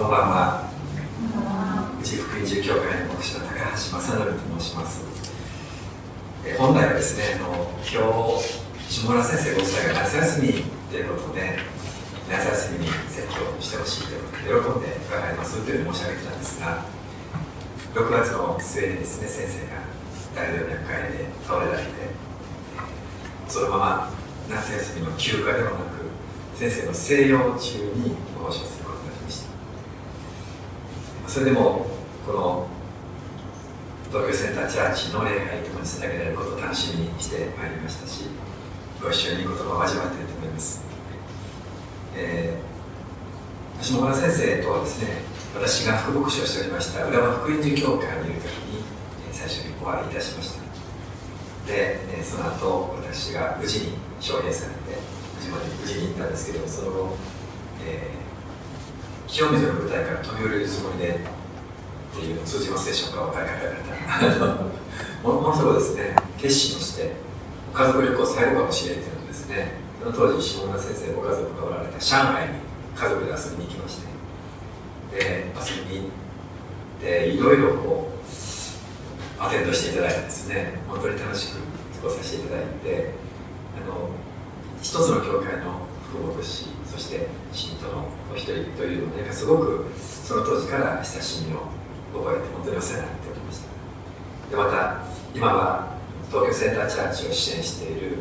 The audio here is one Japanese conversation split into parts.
こんばんは。宇治福音寺教会の牧師の高橋正則と申します。え本来はですね、あの今日下村先生ご夫妻が夏休みということで、夏休みに説教してほしいということで、喜んで伺いますというふうに申し上げてたんですが、6月の末にですね、先生が大動脈解で倒れられて、そのまま夏休みの休暇ではなく、先生の静養中にご奉仕す。それでも、この東京センターチャーチの礼拝ともにつなげられることを楽しみにしてまいりましたし、ご一緒に言葉を交わっていると思います。えー、下村先生とはですね、私が副牧師をしておりました浦和福音寺教会にいるときに、最初にお会いいたしました。で、その後、私が無事に招聘されて、無事まで無事に行ったんですけど、その後、えー、清水の舞台から飛び降りるつもりでっていうの通じますでしょうか、おかりかれた。ものすごいですね、決心をして、家族旅行されるかもしれないというのですね、その当時、下村先生ご家族がおられた上海に家族で遊びに行きまして、で、遊びに行って、いろいろこう、アテンドしていただいてですね、本当に楽しく過ごさせていただいて、あの、一つの教会の副牧師、そして信徒のお一人というので、すごくその当時から親しみを覚えて、本当にお世話になっておりました。で、また、今は東京センターチャーチを支援している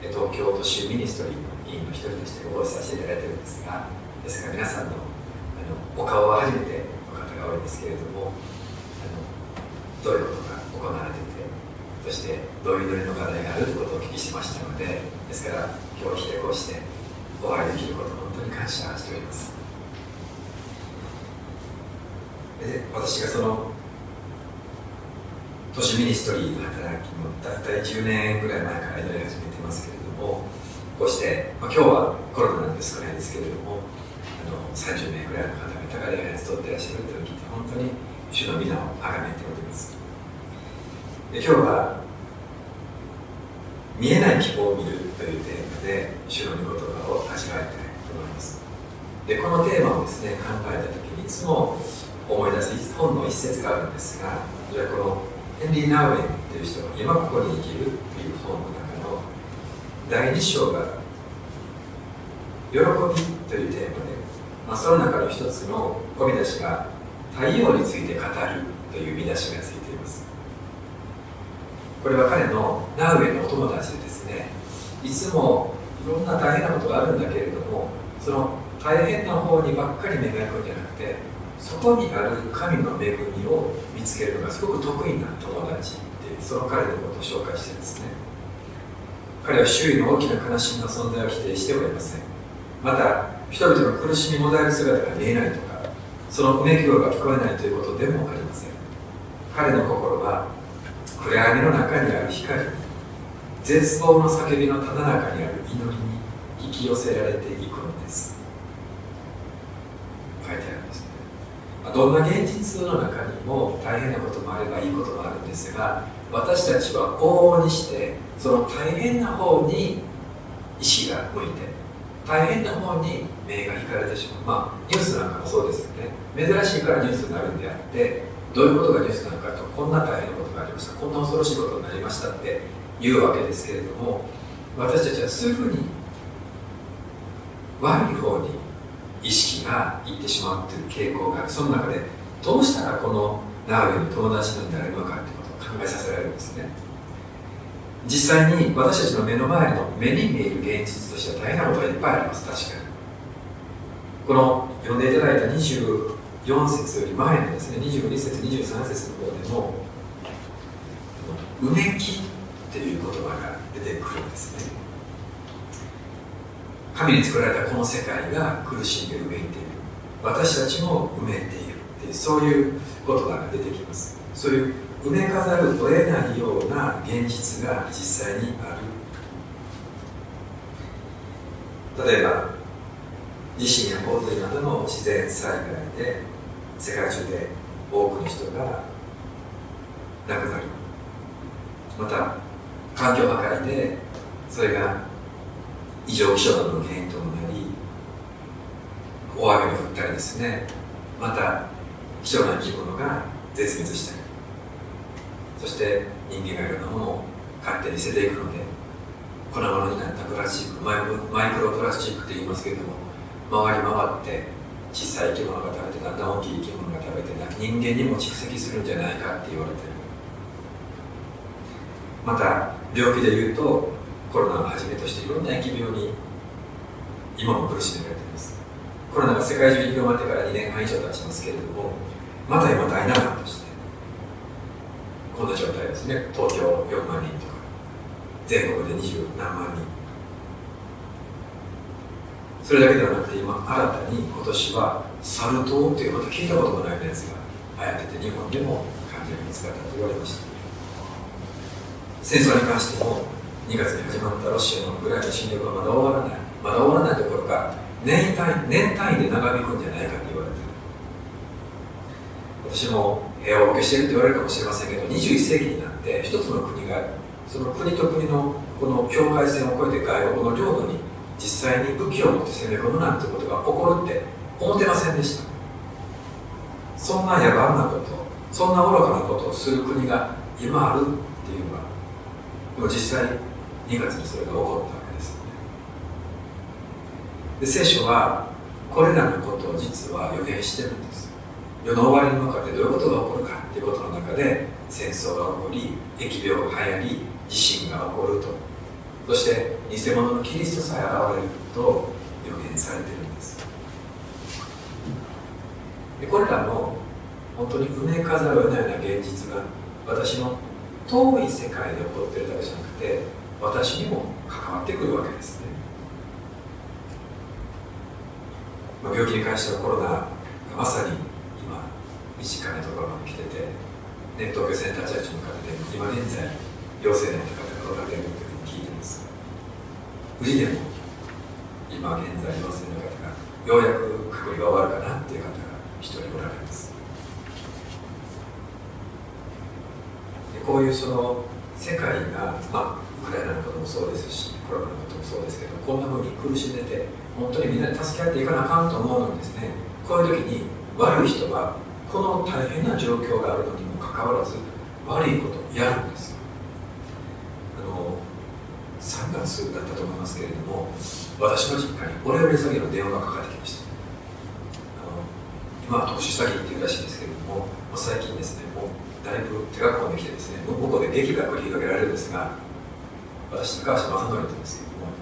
東京都市ミニストリーの委員の一人としてご奉仕させていただいてるんですが、ですから皆さんのあのお顔は初めての方が多いんですけれども、あのどういうことが行われていて、そしてどういう祈りの課題があるということをお聞きしましたので、ですから今日来てこうしてお会いできることを本当に感謝しております。で私がその都市ミニストリーの働きも大体10年ぐらい前から祈り始めてますけれどもこうして、まあ、今日はコロナなんで少ないですけれどもあの30名ぐらいの方々が礼拝に集ってらっしゃるというのを聞いて本当に主の皆を崇めておりますで今日は見えない希望を見るというテーマで主の御言葉を味わいたいと思います。でこのテーマをですね考えた時にいつも思い出す本の一節があるんですがじゃあこのヘンリー・ナウエンという人が今ここに生きるという本の中の第2章が喜びというテーマで、まあ、その中の一つの込み出しが太陽について語るという見出しがついています。これは彼のナウエのお友達でですね。いつもいろんな大変なことがあるんだけれどもその大変な方にばっかり目が行くんじゃなくてそこにある神の恵みを見つけるのがすごく得意な友達ってその彼のことを紹介してですね。彼は周囲の大きな悲しみの存在を否定してはいません。また人々の苦しみもだえる姿が見えないとかそのうめき声が聞こえないということでもありません。彼の心は暗闇の中にある光。絶望の叫びのただ中にある祈りに引き寄せられていくのです。書いてあるんですどんな現実の中にも大変なこともあればいいこともあるんですが私たちは往々にしてその大変な方に意志が向いて大変な方に目が引かれてしまう。まあニュースなんかもそうですよね。珍しいからニュースになるんであってどういうことがニュースなのかとこんな大変なことがありました。こんな恐ろしいことになりましたって言うわけですけれども私たちはすぐに悪い方に意識がいってしまうという傾向がある。その中でどうしたらこのナウエの友達になれるのかということを考えさせられるんですね。実際に私たちの目の前の目に見える現実としては大変なことがいっぱいあります。確かに。この読んでいただいた4節より前のですね22節23節の方でも「うめき」っていう言葉が出てくるんですね。神に作られたこの世界が苦しんで埋めいている。私たちも埋めいているっていうそういう言葉が出てきます。そういう埋め飾ると得ないような現実が実際にある。例えば地震や洪水などの自然災害で世界中で多くの人が亡くなるまた環境破壊でそれが異常気象などの原因ともなり大雨が降ったりですね。また貴重な生き物が絶滅したり。そして人間がいろんなものを勝手に捨てていくので粉々になったプラスチックマイクロプラスチックって言いますけれども回り回って小さい生き物がべてだんだん大き生き物が食べて人間にも蓄積するんじゃないかって言われてる。また病気でいうとコロナをはじめとしていろんな疫病に今も苦しめられています。コロナが世界中に広まってから2年半以上経ちますけれどもまた今第7波としてこんな状態ですね。東京4万人とか全国で二十何万人。それだけではなくて今新たに今年はサル痘というまた聞いたこともないやつが流行ってて日本でも患者が見つかったと言われました。戦争に関しても2月に始まったロシアのウクライナ侵略はまだ終わらない。まだ終わらないどころか年単位年単位で長引くんじゃないかと言われてる。私も平和を消していると言われるかもしれませんけど21世紀になって一つの国がその国と国のこの境界線を越えて外国の領土に実際に武器を持って攻め込むなんてことが起こるって思ってませんでした。そんな野蛮なこと。そんな愚かなことをする国が今あるっていうのはでも実際2月にそれが起こったわけですよね。で聖書はこれらのことを実は予言してるんです。世の終わりに向かってどういうことが起こるかっていうことの中で戦争が起こり疫病が流行り地震が起こると。そして偽物のキリストさえ現れると予言されてるんです。でこれらの本当にうめかざるを得ないような現実が私の遠い世界で起こってるだけじゃなくて私にも関わってくるわけですね、まあ、病気に関してはコロナがまさに今身近なところまで来てて、ね、東京センターチャーチの方で今現在陽性の方がおられるというふうに聞いてます。無事でも今現在陽性の方がようやく隔離が終わるかなっていう方が一人おられます。でこういうその世界が、まあ、ウクライナのこともそうですしコロナのこともそうですけどこんなふうに苦しんでて本当にみんなで助け合っていかなあかんと思うのにですね。こういう時に悪い人はこの大変な状況があるのにもかかわらず悪いことをやるんです。あの3月だったと思いますけれども私の実家にオレオレ詐欺の電話がかかってきました。今は特殊詐欺っていうらしいんですけれども最近ですねもうだいぶ手が込んできてですね向こうで劇が繰り広げられるんですが私高橋正則というんですけども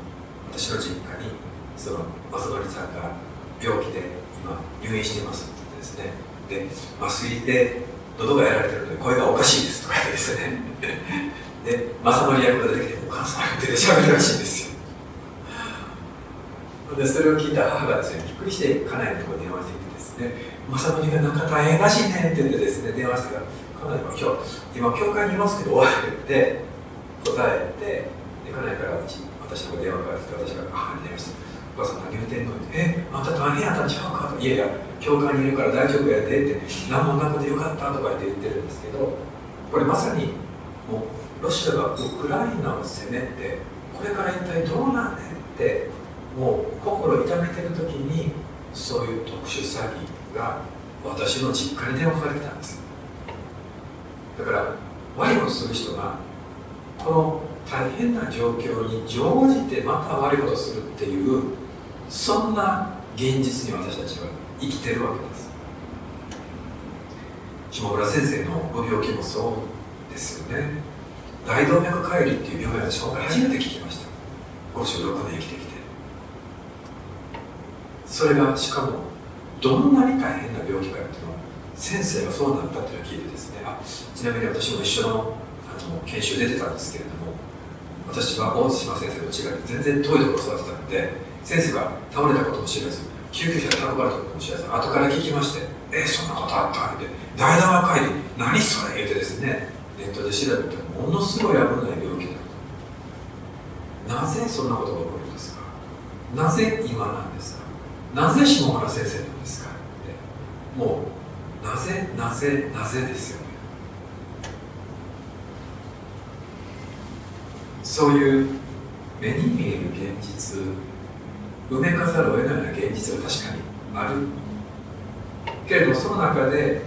私の実家にその正則さんが病気で今入院していますって言ってですねで麻酔で喉がやられてるので声がおかしいですとか言ってですね。で正則役が出てきてお母さんってしゃべるらしいんですよ。でそれを聞いた母がですねびっくりして家内のところに電話してきてですね正則がなんか大変らしいねって言ってですね電話してから家内が今日今教会にいますけどって言って答えてで家内からうち私の電話かかって私が母に電話してお母さん何言うてんのえあんた大変やったんちゃうか？といやいや教会にいるから大丈夫やでって何もなくてよかった？とか言って言ってるんですけどこれまさにもうロシアがウクライナを攻めてこれから一体どうなんねってもう心痛めてる時にそういう特殊詐欺が私の実家に電話かかってたんです。だから悪いことする人がこの大変な状況に乗じてまた悪いことするっていうそんな現実に私たちは生きてるわけです。下村先生のご病気もそうですよね。大動脈解離っていう病院は初めて聞きました。56年生きてきてそれがしかもどんなに大変な病気かっていうのは先生がそうなったっていうのを聞いてですねあちなみに私も一緒のあの研修出てたんですけれども私は大津島先生と違って全然遠いところ育てたので先生が倒れたことも知らず救急車で運ばれたことも知らず後から聞きまして「え、そんなことあった?」って「大動脈解離何それ?」言ってですねネットで調べたらものすごい危ない病気だとなぜそんなことが起こるんですか？なぜ今なんですか？なぜ下原先生なんですかってもうなぜなぜなぜですよね。そういう目に見える現実埋めかざるを得ないような現実は確かにある。けれどその中で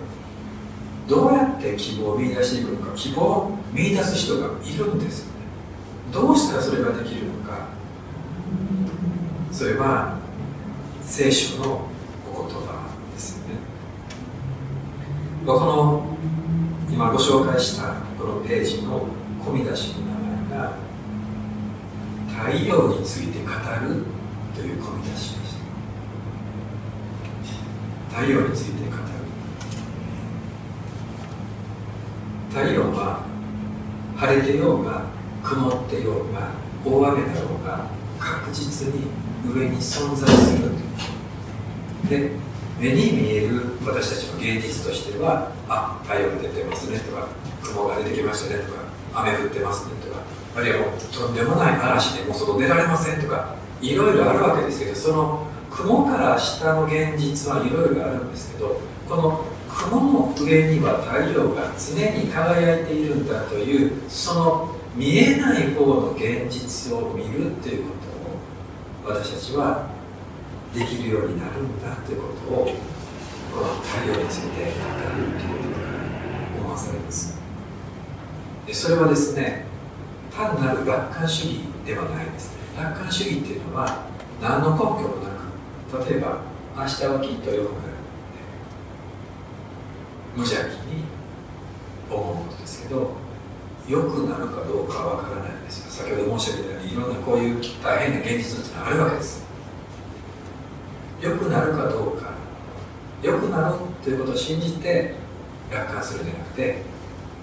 どうやって希望を見出していくのか希望を見出す人がいるんですよね。どうしたらそれができるのか。それは聖書のお言葉ですよね。この今ご紹介したこのページの込み出しの名前が太陽について語るという込み出しでした。太陽について語る。太陽は晴れてようが曇ってようが大雨だろうが確実に上に存在する。で目に見える私たちの現実としてはあ太陽が出てますねとか雲が出てきましたねとか雨降ってますねとかあるいはもうとんでもない嵐でもう外出られませんとかいろいろあるわけですけどその雲から下の現実はいろいろあるんですけどこの雲の上には太陽が常に輝いているんだというその見えない方の現実を見るということ私たちはできるようになるんだということをこの太陽について語るということから思わされます。でそれはですね単なる楽観主義ではないです。ね楽観主義っていうのは何の根拠もなく例えば明日はきっと良くなる。無邪気に思うことですけど良くなるかどうかは分からないんですよ。先ほど申し上げたようにいろんなこういう大変な現実っていうのはあるわけです。良くなるかどうか。良くなるということを信じて楽観するんじゃなくて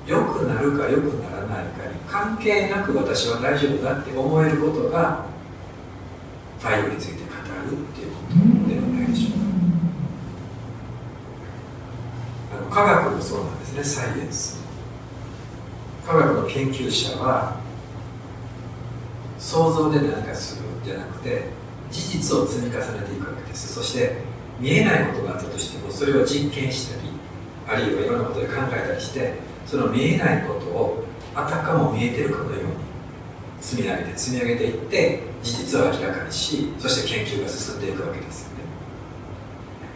良くなるか良くならないかに関係なく私は大丈夫だって思えることが太陽について語るっていうことではないでしょうか。科学もそうなんですね。サイエンス科学の研究者は想像で何かするんじゃなくて事実を積み重ねていくわけです。そして見えないことがあったとしてもそれを実験したりあるいはいろんなことで考えたりしてその見えないことをあたかも見えてるかのように積み上げて積み上げていって事実を明らかにしそして研究が進んでいくわけですよね。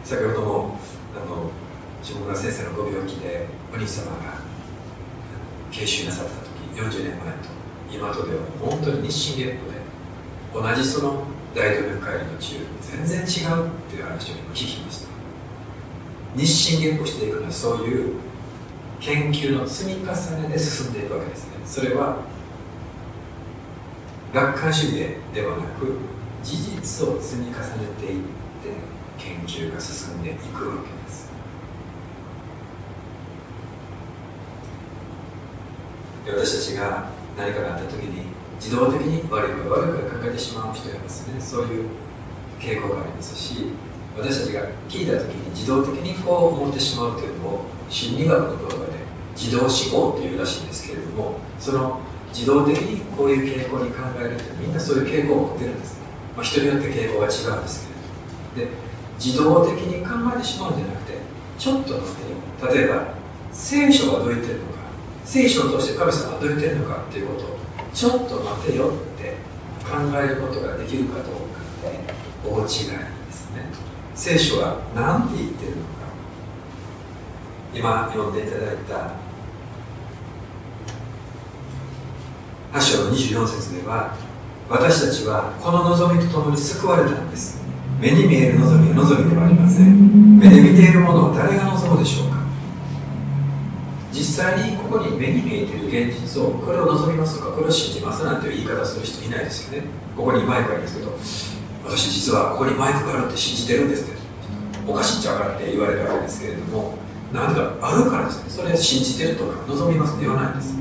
先ほどもあの下村先生のご病気でお兄様が研修なさった時40年前と今とでは本当に日進月歩で同じその大動脈解離の治療全然違うっていう話を聞きました日進月歩していくのはそういう研究の積み重ねで進んでいくわけですねそれは楽観主義ではなく事実を積み重ねていって研究が進んでいくわけです。私たちが何かがあった時に自動的に悪いか悪いか考えてしまう人がいますね。そういう傾向がありますし私たちが聞いた時に自動的にこう思ってしまうというのを心理学の言葉で自動思考っていうらしいんですけれどもその自動的にこういう傾向に考えるってみんなそういう傾向を持ってるんですね、まあ、人によって傾向が違うんですけれども。で自動的に考えてしまうんじゃなくてちょっと待て例えば聖書はどう言ってるのか。聖書を通して神様はどう言ってるのかっていうことをちょっと待てよって考えることができるかどうかって大違いですね。聖書は何て言ってるのか。今読んでいただいた8章の24節では私たちはこの望みとともに救われたんです。目に見える望みは望みではありません。目で見ているものを誰が望むでしょうか。実際にここに目に見えている現実をこれを望みますとかこれを信じますなんていう言い方する人いないですよね。ここにマイクあるんですけど私実はここにマイクがあるって信じてるんですって。おかしいんちゃうかって言われるわけですけれども何かあるからですね。それ信じてるとか望みますって言わないんです。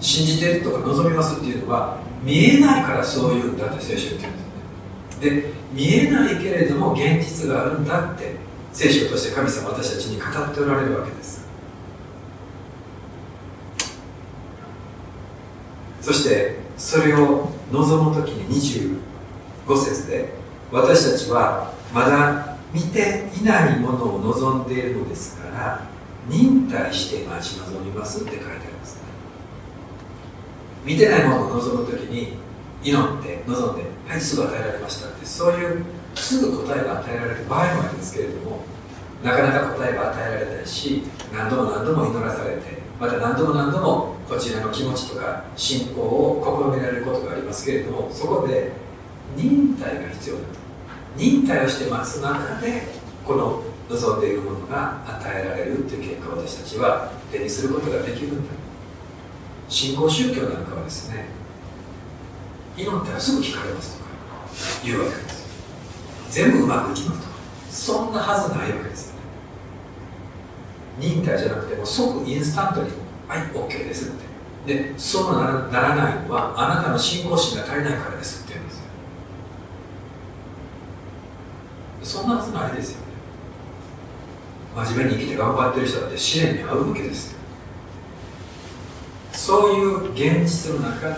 信じてるとか望みますっていうのは見えないからそういうんだって聖書言ってるんですね。で見えないけれども現実があるんだって聖書として神様私たちに語っておられるわけです。そしてそれを望む時に25節で私たちはまだ見ていないものを望んでいるのですから忍耐して待ち望みますって書いてありますね。見てないものを望む時に祈って望んではいすぐ与えられましたってそういうすぐ答えが与えられる場合もありますけれどもなかなか答えが与えられないし何度も何度も祈らされてまた何度も何度もこちらの気持ちとか信仰を試みられることがありますけれどもそこで忍耐が必要だと。忍耐をして待つ中でこの望んでいるものが与えられるという結果を私たちは手にすることができるんだ。信仰宗教なんかはですね祈ったらすぐ聞かれますとか言うわけです。全部うまくいきますとかそんなはずないわけです。よね忍耐じゃなくても即インスタントに「はい OK です」って。でそうならないのはあなたの信仰心が足りないからですって言うんですよ。そんなはずないですよね。真面目に生きて頑張ってる人だって試練に遭うわけです。よそういう現実の中で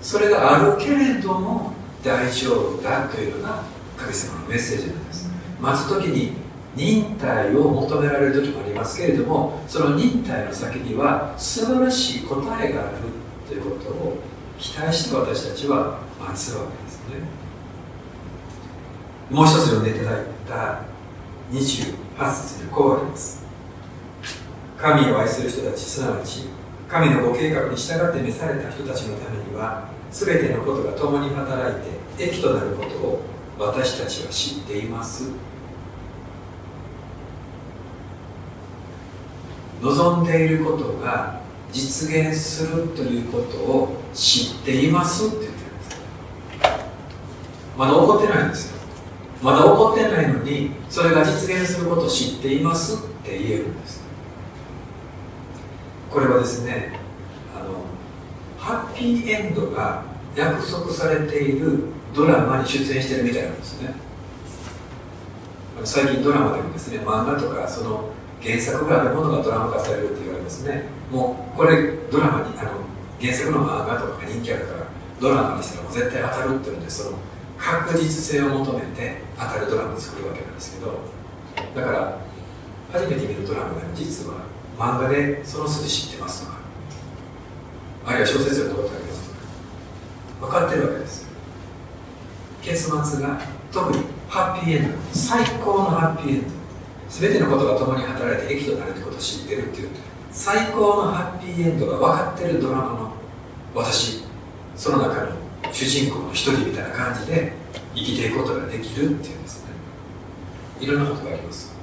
それがあるけれども大丈夫だというのが神様のメッセージなんです。待つ時に忍耐を求められる時もありますけれどもその忍耐の先には素晴らしい答えがあるということを期待して私たちは待つわけですね。もう一つ読んでいただいた28節にこうあります。神を愛する人たちすなわち神のご計画に従って召された人たちのためには全てのことが共に働いて益となることを私たちは知っています。望んでいることが実現するということを知っていますって言ってるんです。まだ起こってないんですよ。まだ起こってないのにそれが実現することを知っていますって言えるんです。これはですねあのハッピーエンドが約束されているドラマに出演してるみたいなんですね。最近ドラマでもですね漫画とかその原作があるものがドラマ化されるって言われますね。もうこれドラマにあの原作の漫画とか人気あるからドラマにしたらも絶対当たるっていうんでその確実性を求めて当たるドラマを作るわけなんですけどだから初めて見るドラマでも実は漫画でその筋知ってますとかあるいは小説を読んだことありますとか分かってるわけです。結末が特にハッピーエンド最高のハッピーエンド。全てのことが共に働いて益となるということを知ってるっていう。最高のハッピーエンドが分かってるドラマの私その中の主人公の一人みたいな感じで生きていくことができるっていうんですね。いろんなことがあります。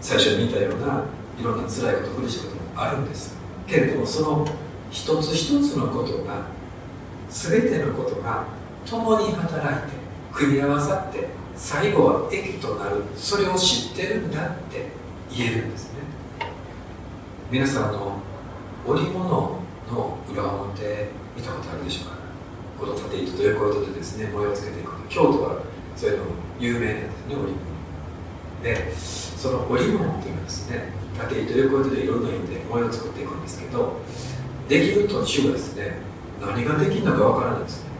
最初に見たようないろんな辛いこと苦しいこともあるんです。けれどもその一つ一つのことが全てのことが共に働いて組み合わさって最後は益となる。それを知ってるんだって言えるんですね。皆さんの織物の裏表見たことあるでしょうか？この縦糸と横糸でですね模様をつけていく京都はそういうの有名なんですね織物。でその織物っていうのはですね縦糸横糸でいろんな意味で模様を作っていくんですけどできる途中はですね何ができるのかわからないんですね。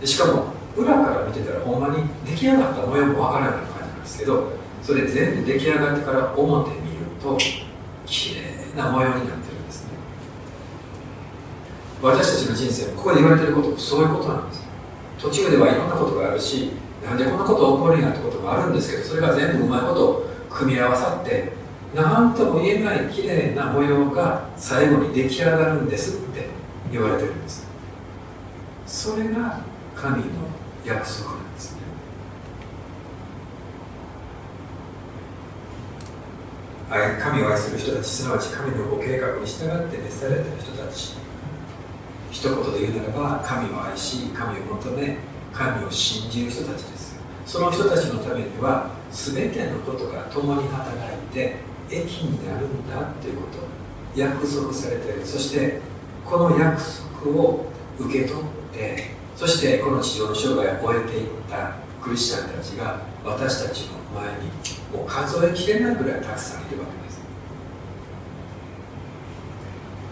でしかも裏から見てたらほんまに出来上がった模様もわからない感じなんですけどそれ全部出来上がってから表見ると綺麗な模様になってるんですね。私たちの人生ここで言われてることもそういうことなんです。途中ではいろんなことがあるしなんでこんなこと起こるんやってこともあるんですけどそれが全部うまいこと組み合わさって何とも言えない綺麗な模様が最後に出来上がるんですって言われてるんです。それが神の約束なんですね神を愛する人たちすなわち神のご計画に従って召された人たち一言で言うならば神を愛し神を求め神を信じる人たちです。その人たちのためには全てのことが共に働いて益になるんだということ。約束されている。そしてこの約束を受け取ってそしてこの地上の生涯を終えていったクリスチャンたちが私たちの前にもう数えきれないぐらいたくさんいるわけです。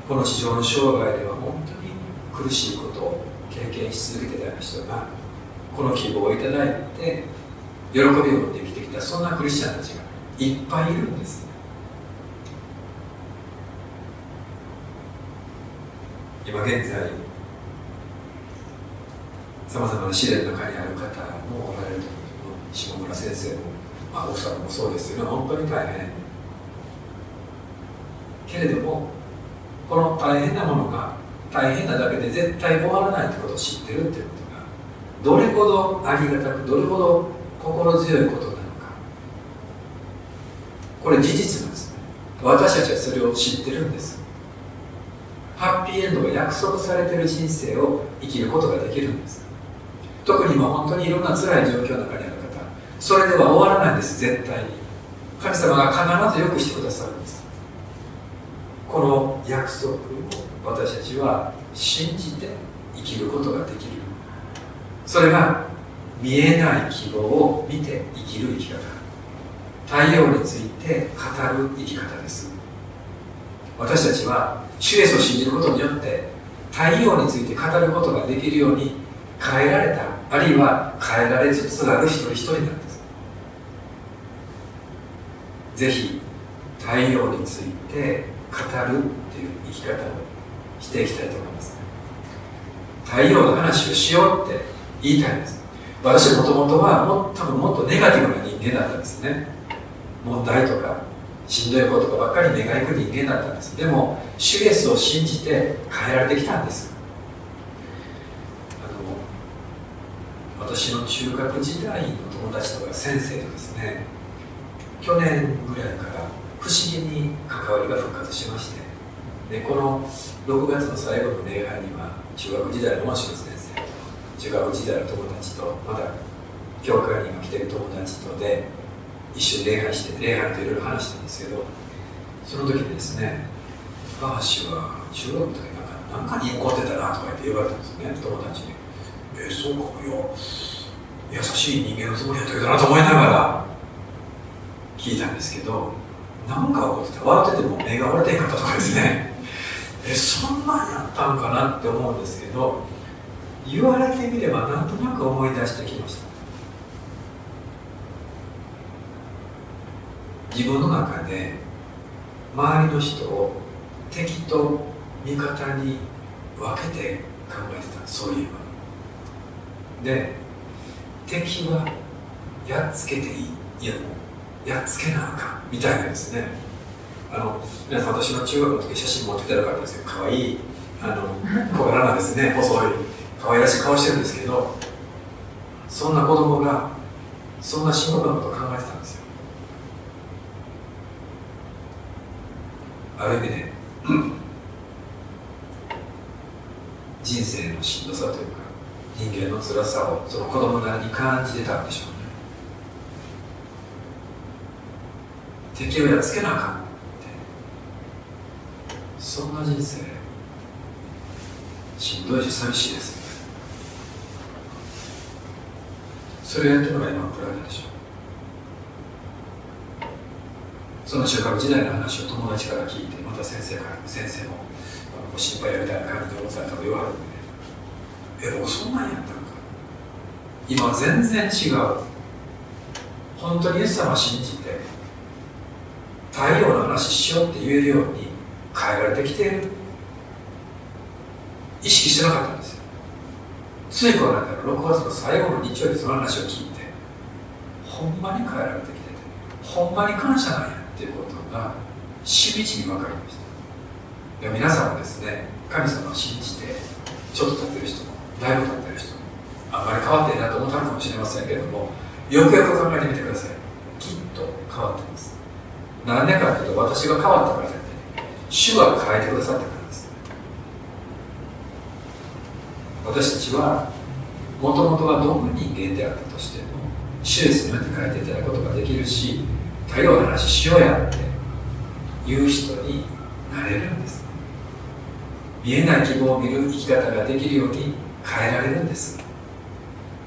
この地上の生涯では本当に苦しいことを経験し続けてた人がこの希望をいただいて喜びを持って生きてきたそんなクリスチャンたちがいっぱいいるんです。今現在さまざまな試練の中にある方もおられると思う下村先生もまあ、奥さんもそうですよね本当に大変けれどもこの大変なものが大変なだけで絶対終わらないってことを知ってるっていうことがどれほどありがたくどれほど心強いことなのかこれ事実なんですね私たちはそれを知ってるんですハッピーエンドが約束されてる人生を生きることができるんです特に今本当にいろんな辛い状況の中にある方それでは終わらないんです絶対に。神様が必ずよくしてくださるんです。この約束を私たちは信じて生きることができる。それが見えない希望を見て生きる生き方。太陽について語る生き方です。私たちは主イエスを信じることによって太陽について語ることができるように変えられた。あるいは変えられつつある一人一人なんです。ぜひ太陽について語るっていう生き方をしていきたいと思います。太陽の話をしようって言いたいんです。私もともとはも多分もっとネガティブな人間だったんですね。問題とかしんどいことばっかり願いく人間だったんです。でも主イエスを信じて変えられてきたんですあの私の中学時代の友達とか先生とですね去年ぐらいから不思議に関わりが復活しましてでこの6月の最後の礼拝には中学時代の真島先生と中学時代の友達とまだ教会に来てる友達とで一緒に礼拝して礼拝といろいろ話したんですけどその時にですね高橋は中学の時なんかなんかに怒ってたなとか言って言われたんですね友達に「えー、そうかよ優しい人間のつもりやったけどな」と思いながら聞いたんですけど何か起こってて笑ってても目が割れてんかったとかですね。えそんなんやったんかなって思うんですけど言われてみればなんとなく思い出してきました。自分の中で周りの人を敵と味方に分けて考えてた。そういえば。で敵はやっつけていいいややっつけなあかんみたいなですね。あの皆さん私の中学の時写真持ってきたらかるんですけど可愛いあの小柄なですね細い可愛らしい顔してるんですけどそんな子供がそんな深刻なことを考えてたんですよ。ある意味で、人生のしんどさというか人間の辛さをその子供なりに感じてたんでしょう。ね敵をやっつけなあかんって。そんな人生しんどいし寂しいです。それをやってるのが今のプライドでしょう。その中学時代の話を友達から聞いてまた先生から先生もご心配やみたいな感じで思されたと言われる。えそんなんやったんか。今全然違う。本当にイエス様を信じて太陽の話しようって言えるように変えられてきている。意識してなかったんですよ。ついこの間の6月の最後の日曜日その話を聞いてほんまに変えられてきててほんまに感謝なんやっていうことがしみじみ分かりました。皆さんもですね神様を信じてちょっと経ってる人もだいぶ経ってる人もあんまり変わっていないと思ったのかもしれませんけれどもよくよく考えてみてください。きっと変わってます。なんでかというと私が変わったからじゃなくて主が変えてくださったからです。私たちはもともとはどんな人間であったとしても主イエスによって変えていただくことができるし太陽の話しようやって言う人になれるんです。見えない希望を見る生き方ができるように変えられるんです。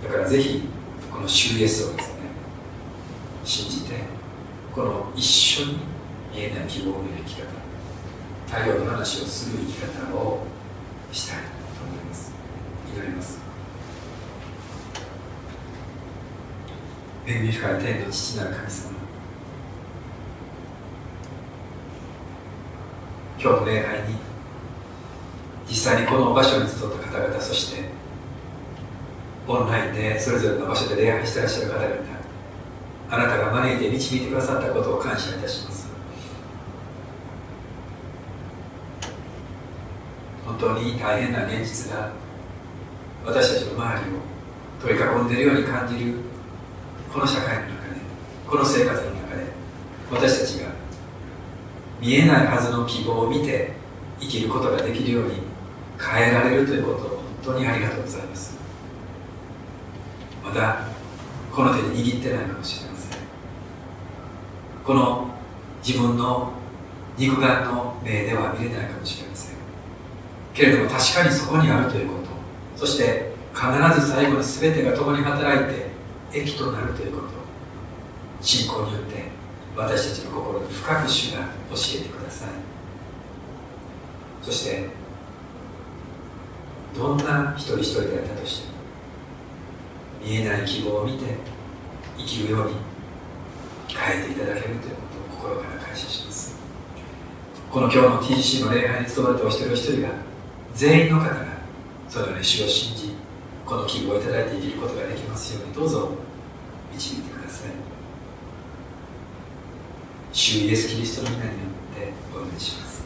だからぜひこの主イエスをですね信じてこの一緒に見えない希望を見る生き方太陽の話をする生き方をしたいと思います。祈ります。恵み深い天の父なる神様今日の礼拝に実際にこの場所に集った方々そしてオンラインでそれぞれの場所で礼拝してらっしゃる方々あなたが招いて導いてくださったことを感謝いたします。本当に大変な現実が私たちの周りを取り囲んでいるように感じるこの社会の中でこの生活の中で私たちが見えないはずの希望を見て生きることができるように変えられるということを本当にありがとうございます。まだこの手で握ってないかもしれません。この自分の肉眼の目では見れないかもしれません。けれども確かにそこにあるということ。そして必ず最後に全てが共に働いて益となるということ。信仰によって私たちの心に深く主が教えてください。そしてどんな一人一人であったとしても見えない希望を見て生きるように変えていただけるということを心から感謝します。この今日の TGC の礼拝に務まれたお一人お一人が全員の方がそれぞれ主を信じこの希望をいただいて生きることができますようにどうぞ導いてください。主イエス・キリストの皆によってお願いします。